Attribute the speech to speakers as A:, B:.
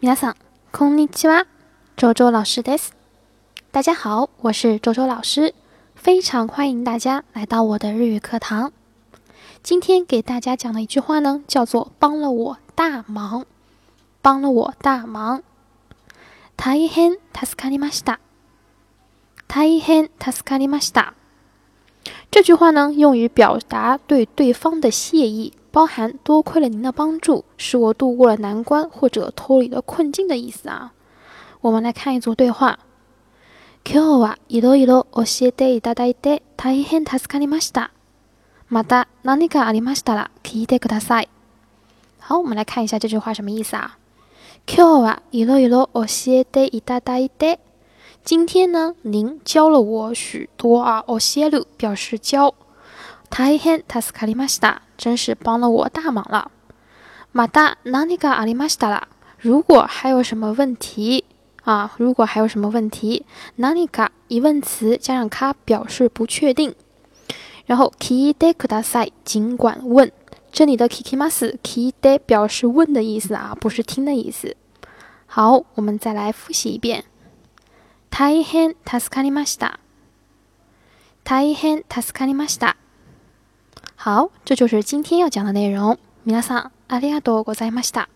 A: 皆さん、こんにちは。周周老师です。大家好，我是周周老师，非常欢迎大家来到我的日语课堂。今天给大家讲的一句话呢，叫做“帮了我大忙”，帮了我大忙。大変助かりました。大変助かりました。这句话呢，用于表达对对方的谢意。 包含多亏了您的帮助，使我度过了难关或者脱离了困境的意思啊。我们来看一组对话。今日はいろいろ教えていただいて大変助かりました。また何かありましたら聞いてください。好，我们来看一下这句话什么意思啊？今日はいろいろ教えていただいて，今天呢，您教了我许多啊。教える表示教。大変助かりました。 真是帮了我大忙了。马达哪里个阿里玛西达啦？如果还有什么问题啊？如果还有什么问题，哪里个疑问词加上卡表示不确定。然后 ki de kudasai 尽管问，这里的 kikimasu ki de 表示问的意思啊，不是听的意思。好，我们再来复习一遍。大変助かりました。大変助かりました。 好，这就是今天要讲的内容。皆さんありがとうございました。